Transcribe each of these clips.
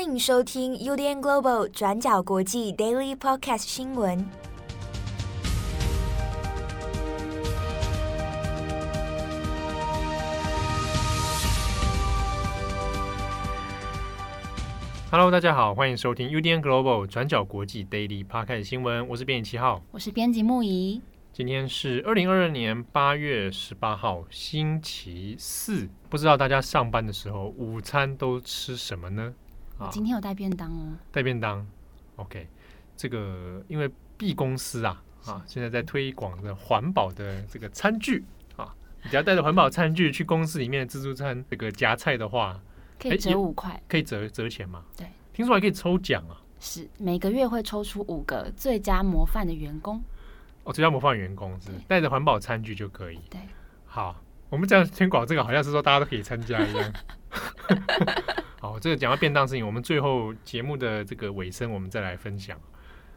欢迎收听 UDN Global 转角国际 Daily Podcast 新闻。Hello，大家好，欢迎收听 UDN Global 转角国际 Daily Podcast 新闻。我是编辑七号，我是编辑木仪。今天是二零二二年八月十八号，星期四。不知道大家上班的时候午餐都吃什么呢？啊，今天有带便当哦。带便当，OK。这个因为 B 公司啊啊，现在在推广的环保的这个餐具啊，你只要带着环保餐具去公司里面自助餐这个夹菜的话，可以折五块，可以折折钱吗？对，听说还可以抽奖啊。是每个月会抽出五个最佳模范的员工。哦，最佳模范员工是带着环保餐具就可以。对，好，我们这样推广这个，好像是说大家都可以参加一样。好，这个讲到便当事情，我们最后节目的这个尾声，我们再来分享。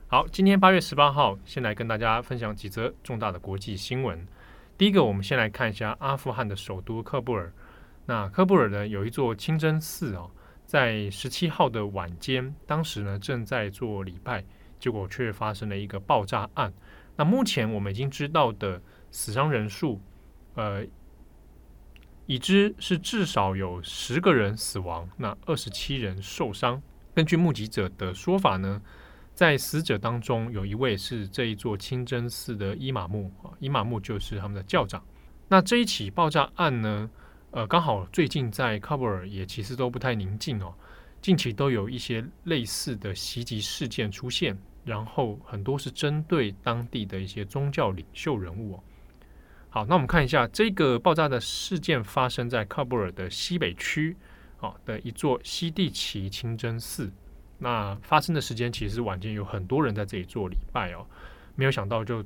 好，今天八月十八号，先来跟大家分享几则重大的国际新闻。第一个，我们先来看一下阿富汗的首都喀布尔。那喀布尔呢，有一座清真寺哦，在十七号的晚间，当时呢正在做礼拜，结果却发生了一个爆炸案。那目前我们已经知道的死伤人数，呃，已知是至少有十个人死亡，那二十七人受伤。根据目击者的说法呢，在死者当中有一位是这一座清真寺的伊玛目啊，伊玛目就是他们的教长。那这一起爆炸案呢，呃，刚好最近在喀布尔也其实都不太宁静哦，近期都有一些类似的袭击事件出现。然后很多是针对当地的一些宗教领袖人物哦。好，那我们看一下这个爆炸的事件发生在喀布尔的西北区，啊的一座西地奇清真寺。那发生的时间其实晚间，有很多人在这里做礼拜哦。没有想到就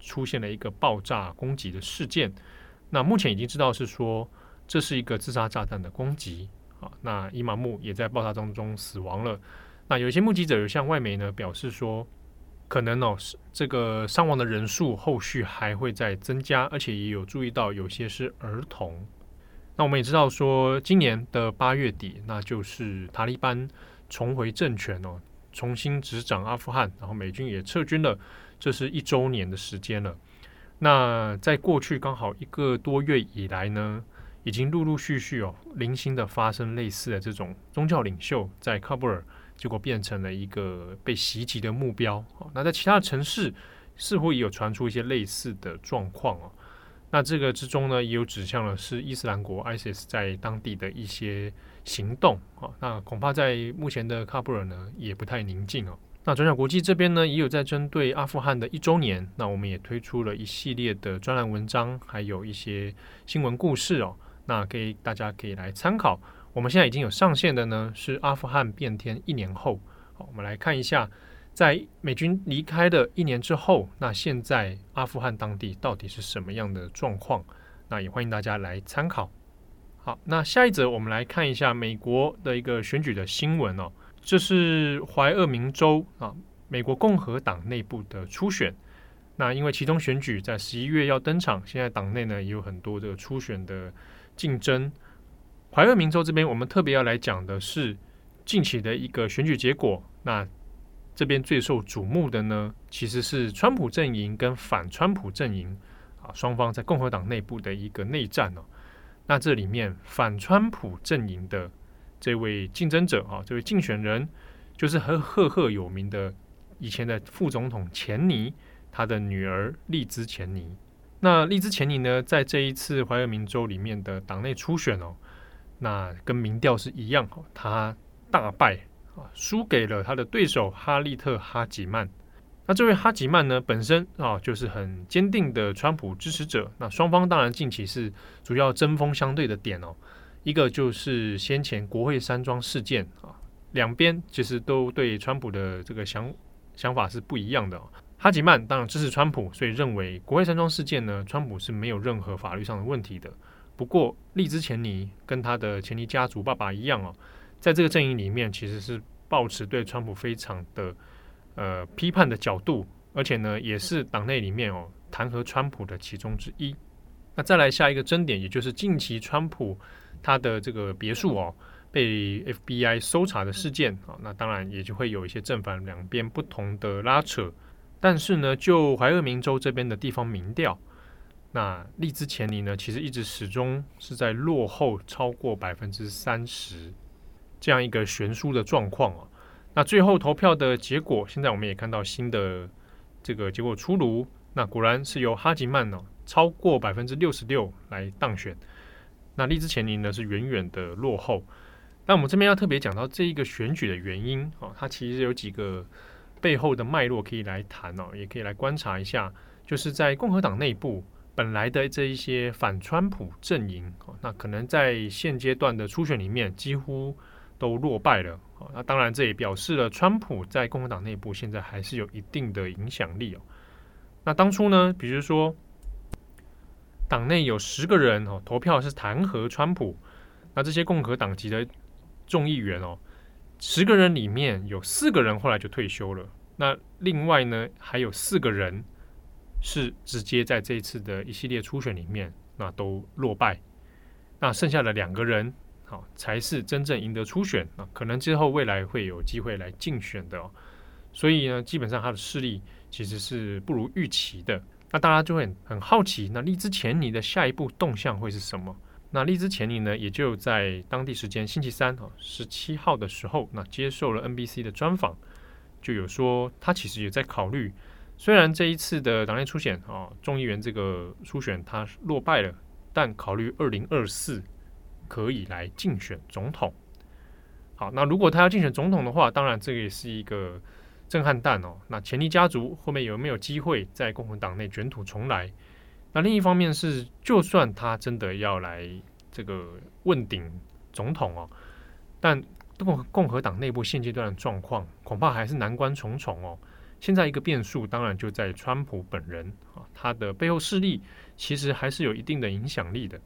出现了一个爆炸攻击的事件。那目前已经知道是说这是一个自杀炸弹的攻击。啊，那伊玛目也在爆炸当中死亡了。那有一些目击者有向外媒呢表示说，可能哦是这个伤亡的人数后续还会再增加，而且也有注意到有些是儿童。那我们也知道说，今年的八月底，那就是塔利班重回政权哦，重新执掌阿富汗，然后美军也撤军了，这是一周年的时间了。那在过去刚好一个多月以来呢，已经陆陆续续哦零星的发生类似的这种宗教领袖在喀布尔。结果变成了一个被袭击的目标。那在其他城市似乎也有传出一些类似的状况哦。那这个之中呢，也有指向了是伊斯兰国 （ISIS） 在当地的一些行动啊。那恐怕在目前的喀布尔呢，也不太宁静哦。那转角国际这边呢，也有在针对阿富汗的一周年，那我们也推出了一系列的专栏文章，还有一些新闻故事哦。那给大家可以来参考。我们现在已经有上线的呢，是阿富汗变天一年后。好，我们来看一下，在美军离开的一年之后，那现在阿富汗当地到底是什么样的状况？那也欢迎大家来参考。好，那下一则我们来看一下美国的一个选举的新闻哦。这是怀俄明州啊，美国共和党内部的初选。那因为其中选举在十一月要登场，现在党内呢也有很多这个初选的竞争。怀俄明州这边，我们特别要来讲的是近期的一个选举结果。那这边最受瞩目的呢，其实是川普阵营跟反川普阵营啊，双方在共和党内部的一个内战哦。那这里面反川普阵营的这位竞争者啊，这位竞选人，就是很赫赫有名的以前的副总统钱尼，他的女儿丽兹钱尼。那丽兹钱尼呢，在这一次怀俄明州里面的党内初选哦。那跟民调是一样，他大败啊，输给了他的对手哈利特·哈吉曼。那这位哈吉曼呢，本身啊就是很坚定的川普支持者。那双方当然近期是主要针锋相对的点哦，一个就是先前国会山庄事件啊，两边其实都对川普的这个想想法是不一样的。哈吉曼当然支持川普，所以认为国会山庄事件呢，川普是没有任何法律上的问题的。不过，丽兹钱尼跟他的钱尼家族爸爸一样哦，在这个阵营里面，其实是抱持对川普非常的呃批判的角度，而且呢，也是党内里面哦弹劾川普的其中之一。那再来下一个争点，也就是近期川普他的这个别墅哦被 FBI 搜查的事件啊，那当然也就会有一些正反两边不同的拉扯。但是呢，就怀俄明州这边的地方民调，那利兹前尼呢，其实一直始终是在落后超过百分之三十这样一个悬殊的状况啊。那最后投票的结果，现在我们也看到新的这个结果出炉，那果然是由哈吉曼呢超过百分之六十六来当选，那利兹前尼呢是远远的落后。那我们这边要特别讲到这一个选举的原因哦，它其实有几个背后的脉络可以来谈哦，也可以来观察一下。就是在共和党内部本来的这一些反川普阵营哦，那可能在现阶段的初选里面几乎都落败了。那当然这也表示了川普在共和党内部现在还是有一定的影响力哦。那当初呢，比如说党内有十个人哦投票是弹劾川普，那这些共和党籍的。众议员哦，十个人里面有四个人后来就退休了。那另外呢，还有四个人是直接在这一次的一系列初选里面，那都落败。那剩下的两个人，好才是真正赢得初选啊，可能之后未来会有机会来竞选的哦。所以呢，基本上他的势力其实是不如预期的。那大家就会很好奇，那利兹钱尼的下一步动向会是什么？那利兹钱尼呢，也就在当地时间星期三啊，十七号的时候，那接受了 NBC 的专访，就有说他其实也在考虑，虽然这一次的党内初选啊，众议员这个初选他落败了，但考虑二零二四可以来竞选总统。好，那如果他要竞选总统的话，当然这个也是一个震撼弹哦。那钱尼家族后面有没有机会在共和党内卷土重来？那另一方面是，就算他真的要来这个问鼎总统哦，但共共和党内部现阶段的状况恐怕还是难关重重哦。现在一个变数当然就在川普本人啊，他的背后势力其实还是有一定的影响力的。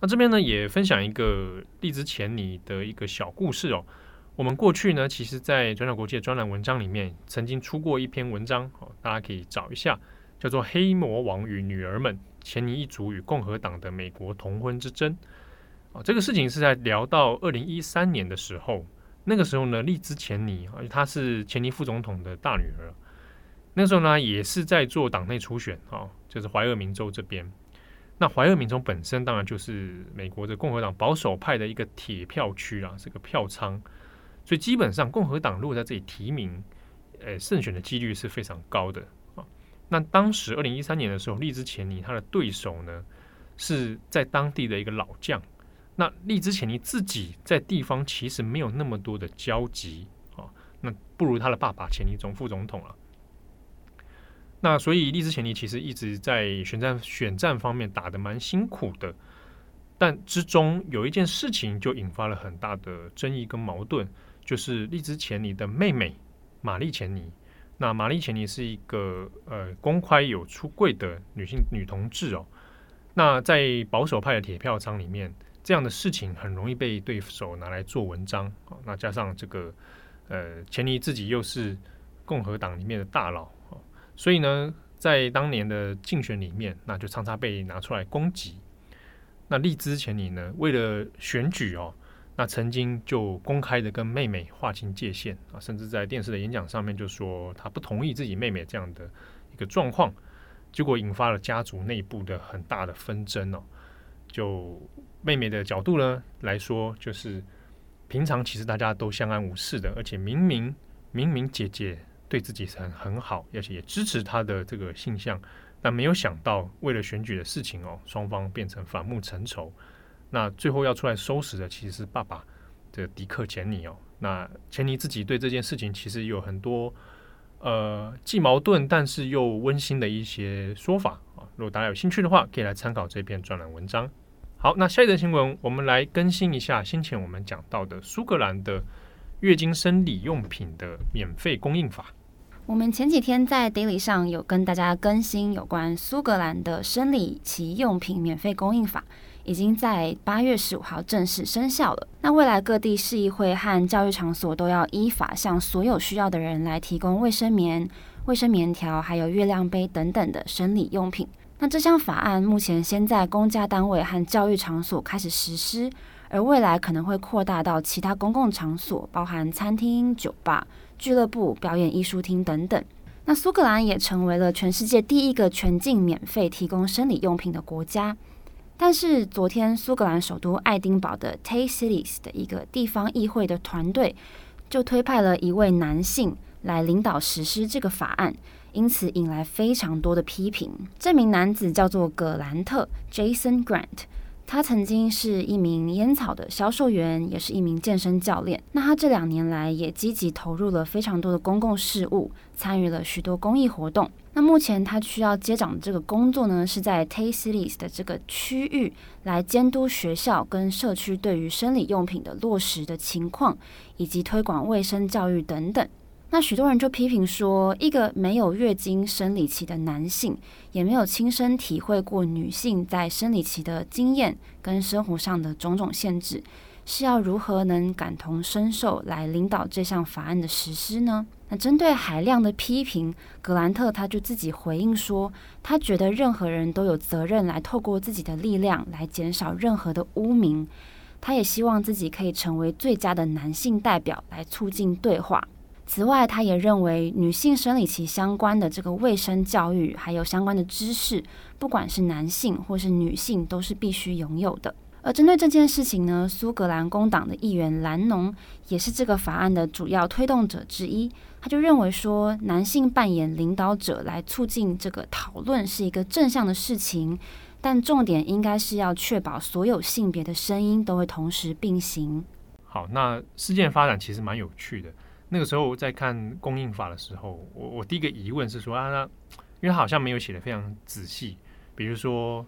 那这边呢也分享一个利兹钱尼的一个小故事哦。我们过去呢，其实在转角国际专栏文章里面曾经出过一篇文章哦，大家可以找一下。叫做《黑魔王与女儿们：钱尼一族与共和党的美国同婚之争》啊，这个事情是在聊到二零一三年的时候，那个时候呢，利兹钱尼啊，她是钱尼副总统的大女儿，那时候呢，也是在做党内初选啊，就是怀俄明州这边。那怀俄明州本身当然就是美国的共和党保守派的一个铁票区啊，这个票仓，所以基本上共和党如果在这里提名，呃，胜选的几率是非常高的。那当时二零一三年的时候，利兹钱尼他的对手呢是在当地的一个老将。那利兹钱尼自己在地方其实没有那么多的交集啊，那不如他的爸爸钱尼总副总统了。那所以利兹钱尼其实一直在选战选战方面打得蛮辛苦的，但之中有一件事情就引发了很大的争议跟矛盾，就是利兹钱尼的妹妹玛丽钱尼。那玛丽钱尼是一个呃公开有出柜的女性女同志哦。那在保守派的铁票仓里面，这样的事情很容易被对手拿来做文章啊。那加上这个呃钱尼自己又是共和党里面的大佬，所以呢，在当年的竞选里面，那就常常被拿出来攻击。那利兹钱尼呢，为了选举哦。那曾经就公开的跟妹妹划清界限啊，甚至在电视的演讲上面就说他不同意自己妹妹这样的一个状况，结果引发了家族内部的很大的纷争哦。就妹妹的角度呢来说，就是平常其实大家都相安无事的，而且明明明明姐姐对自己很很好，而且也支持她的这个性向，但没有想到为了选举的事情哦，双方变成反目成仇。那最后要出来收拾的其实是爸爸的迪克钱尼哦。那钱尼自己对这件事情其实有很多呃既矛盾但是又温馨的一些说法啊。如果大家有兴趣的话，可以来参考这篇专栏文章。好，那下一则新闻我们来更新一下先前我们讲到的苏格兰的月经生理用品的免费供应法。我们前几天在 Daily 上有跟大家更新有关苏格兰的生理期用品免费供应法。已经在八月十五号正式生效了。那未来各地市议会和教育场所都要依法向所有需要的人来提供卫生棉、卫生棉条，还有月亮杯等等的生理用品。那这项法案目前先在公家单位和教育场所开始实施，而未来可能会扩大到其他公共场所，包含餐厅、酒吧、俱乐部、表演艺术厅等等。那苏格兰也成为了全世界第一个全境免费提供生理用品的国家。但是昨天，苏格兰首都爱丁堡的 Tay Cities 的一个地方议会的团队就推派了一位男性来领导实施这个法案，因此引来非常多的批评。这名男子叫做葛兰特 （Jason Grant）。他曾经是一名烟草的销售员，也是一名健身教练。那他这两年来也积极投入了非常多的公共事务，参与了许多公益活动。那目前他需要接掌的这个工作呢，是在 Tay Cities 的这个区域来监督学校跟社区对于生理用品的落实的情况，以及推广卫生教育等等。那许多人就批评说，一个没有月经生理期的男性，也没有亲身体会过女性在生理期的经验跟生活上的种种限制，是要如何能感同身受来领导这项法案的实施呢？那针对海量的批评，格兰特他就自己回应说，他觉得任何人都有责任来透过自己的力量来减少任何的污名，他也希望自己可以成为最佳的男性代表来促进对话。此外，他也认为女性生理期相关的这个卫生教育，还有相关的知识，不管是男性或是女性，都是必须拥有的。而针对这件事情呢，苏格兰工党的议员兰农也是这个法案的主要推动者之一。他就认为说，男性扮演领导者来促进这个讨论是一个正向的事情，但重点应该是要确保所有性别的声音都会同时并行。好，那事件发展其实蛮有趣的。那个时候在看供应法的时候，我我第一个疑问是说啊，那因为他好像没有写得非常仔细，比如说，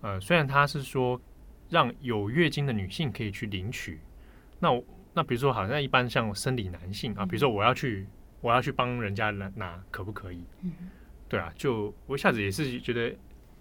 呃，虽然他是说让有月经的女性可以去领取，那我那比如说好像一般像生理男性啊，比如说我要去我要去帮人家拿拿，可不可以？嗯对啊，就我一下子也是觉得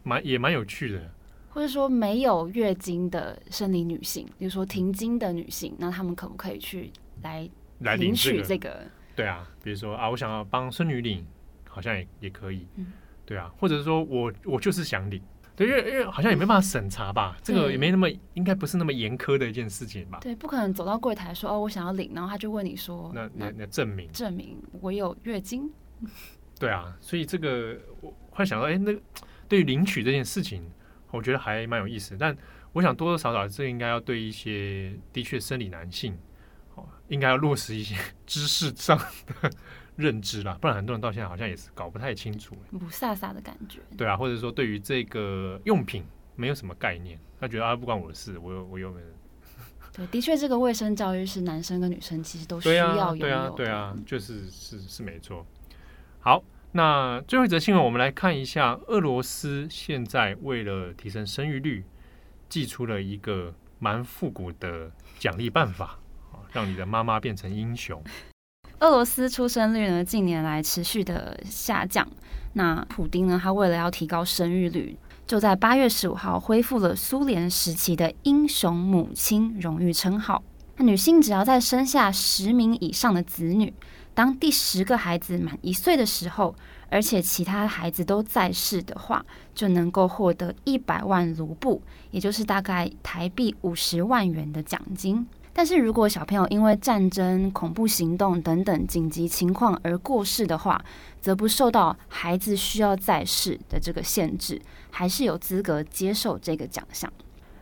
蛮也蛮有趣的，或者说没有月经的生理女性，比如说停经的女性，那她们可不可以去来？来领取这个，这个、对啊，比如说啊，我想要帮孙女领，好像也也可以，嗯、对啊，或者是说我我就是想领，对，因为因为好像也没办法审查吧，嗯、这个也没那么应该不是那么严苛的一件事情吧？对，不可能走到柜台说哦，我想要领，然后他就问你说，那那那证明。证明我有月经，对啊，所以这个我会想到，哎，那对于领取这件事情，我觉得还蛮有意思，但我想多多少少这应该要对一些的确生理男性。应该要落实一些知识上的认知啦，不然很多人到现在好像也是搞不太清楚，不飒飒的感觉。对啊，或者说对于这个用品没有什么概念，他觉得啊不关我的事，我有我有没有？对，的确，这个卫生教育是男生跟女生其实都需要有的。对啊，对啊，对啊，就是是是没错。好，那最后一则新闻，我们来看一下，俄罗斯现在为了提升生育率，寄出了一个蛮复古的奖励办法。让你的妈妈变成英雄。俄罗斯出生率呢，近年来持续的下降。那普丁呢，他为了要提高生育率，就在八月十五号恢复了苏联时期的英雄母亲荣誉称号。那女性只要在生下十名以上的子女，当第十个孩子满一岁的时候，而且其他孩子都在世的话，就能够获得一百万卢布，也就是大概台币五十万元的奖金。但是如果小朋友因为战争、恐怖行动等等紧急情况而过世的话，则不受到孩子需要在世的这个限制，还是有资格接受这个奖项。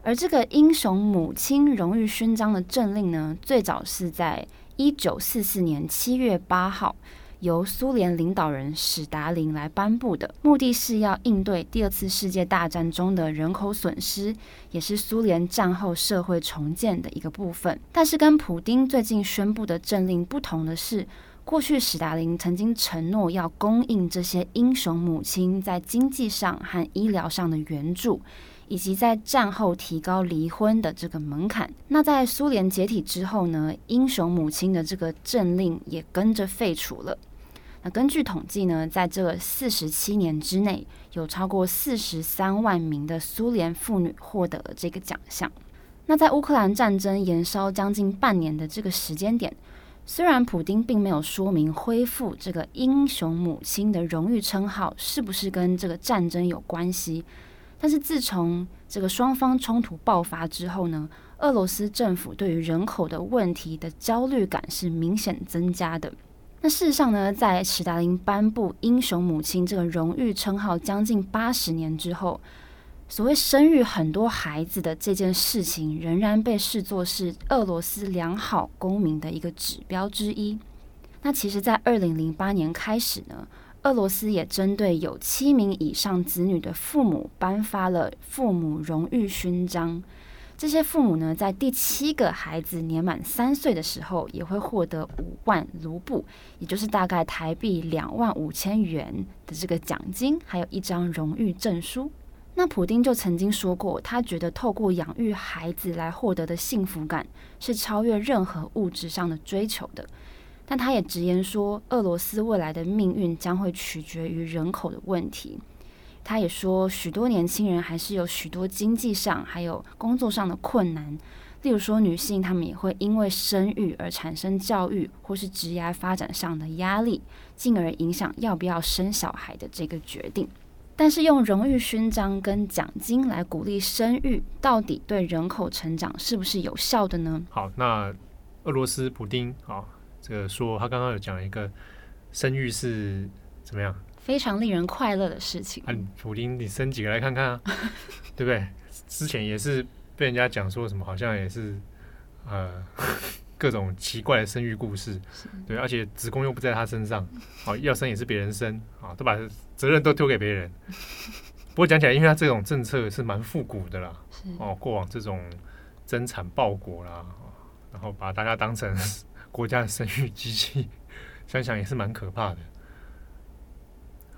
而这个英雄母亲荣誉勋章的政令呢，最早是在一九四四年七月八号。由苏联领导人史达林来颁布的，目的是要应对第二次世界大战中的人口损失，也是苏联战后社会重建的一个部分。但是跟普丁最近宣布的政令不同的是，过去史达林曾经承诺要供应这些英雄母亲在经济上和医疗上的援助。以及在战后提高离婚的这个门槛。那在苏联解体之后呢，英雄母亲的这个政令也跟着废除了。那根据统计呢，在这四十七年之内，有超过四十三万名的苏联妇女获得了这个奖项。那在乌克兰战争延烧将近半年的这个时间点，虽然普丁并没有说明恢复这个英雄母亲的荣誉称号是不是跟这个战争有关系，但是自从这个双方冲突爆发之后呢，俄罗斯政府对于人口的问题的焦虑感是明显增加的。那事实上呢，在史达林颁布“英雄母亲”这个荣誉称号将近八十年之后，所谓生育很多孩子的这件事情，仍然被视作是俄罗斯良好公民的一个指标之一。那其实，在二零零八年开始呢，俄罗斯也针对有七名以上子女的父母颁发了父母荣誉勋章。这些父母呢，在第七个孩子年满三岁的时候，也会获得五万卢布，也就是大概台币两万五千元的这个奖金，还有一张荣誉证书。那普丁就曾经说过，他觉得透过养育孩子来获得的幸福感，是超越任何物质上的追求的。但他也直言说，俄罗斯未来的命运将会取决于人口的问题。他也说，许多年轻人还是有许多经济上还有工作上的困难，例如说女性，她们也会因为生育而产生教育或是职业发展上的压力，进而影响要不要生小孩的这个决定。但是用荣誉勋章跟奖金来鼓励生育，到底对人口成长是不是有效的呢？好，那俄罗斯普丁啊，这个说他刚刚有讲一个生育是怎么样？非常令人快乐的事情。啊，普丁，你生几个来看看啊？对不对？之前也是被人家讲说什么，好像也是呃 各种奇怪的生育故事。对，而且子宫又不在他身上，好，要生也是别人生，啊，都把责任都丢给别人。不过讲起来，因为他这种政策是蛮复古的啦，哦，过往这种增产报国啦，然后把大家当成 国家的生育机器，想想也是蛮可怕的。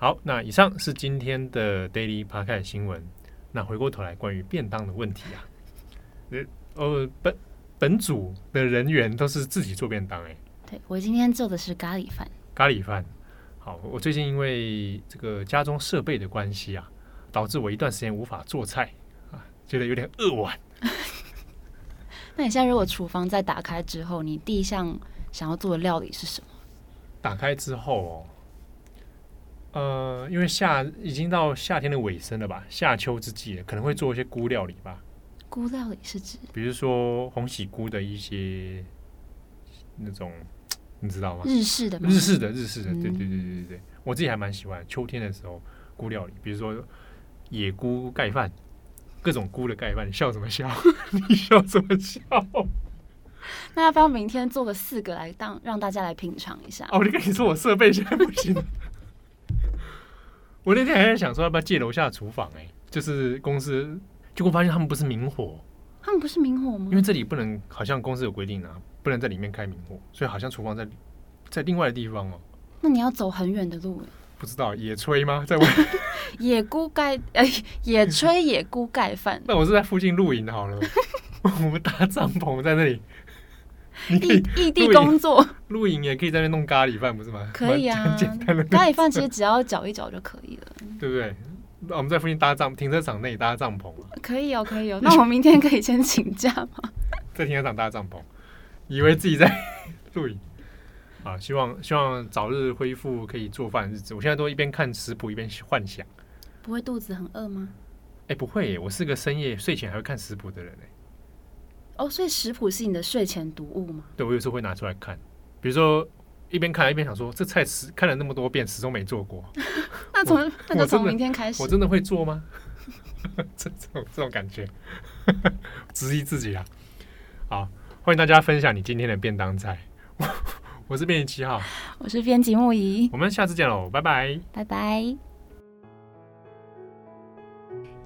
好，那以上是今天的 Daily p a r k e t 新闻。那回过头来，关于便当的问题啊，呃，本本组的人员都是自己做便当哎、欸。对，我今天做的是咖喱饭。咖喱饭。好，我最近因为这个家中设备的关系啊，导致我一段时间无法做菜啊，觉得有点扼腕。那你现在如果厨房再打开之后，你第一项想要做的料理是什么？打开之后哦。呃，因为夏已经到夏天的尾声了吧，夏秋之际了，可能会做一些菇料理吧。菇料理是指？比如说红喜菇的一些那种，你知道吗？日式的吗？日式的，日式的，对对对对对对，我自己还蛮喜欢秋天的时候菇料理，比如说野菇盖饭，各种菇的盖饭。你笑什么笑？你笑什么笑？那要不要明天做个四个来当让大家来品尝一下？哦，我就跟你说，我设备现在不行。我那天还在想说要不要借楼下厨房，哎，就是公司，结果发现他们不是明火，他们不是明火吗？因为这里不能，好像公司有规定啊，不能在里面开明火，所以好像厨房在在另外的地方哦。那你要走很远的路，不知道野炊吗？在外 野菇盖哎，野炊野菇盖饭。那我是在附近露营好了，我们搭帐篷在那里。异异地工作，露营也可以在那弄咖喱饭，不是吗？可以啊，简单的咖喱饭其实只要搅一搅就可以了，对不对？那我们在附近搭帐，停车场内搭帐篷，可以哦，可以哦。那我明天可以先请假吗？在停车场搭帐篷，以为自己在露营啊！希望希望早日恢复可以做饭的日子。我现在都一边看食谱一边幻想，不会肚子很饿吗？哎，不会耶，我是个深夜睡前还会看食谱的人哎。哦，所以食谱是你的睡前读物吗？对，我有时候会拿出来看，比如说一边看一边想说，这菜始看了那么多遍，始终没做过。那从那就从明天开始我，我真的会做吗？这这种这种感觉，质疑自己啊！好，欢迎大家分享你今天的便当菜。我，我是编辑七号，我是编辑木仪，我们下次见喽，拜拜，拜拜。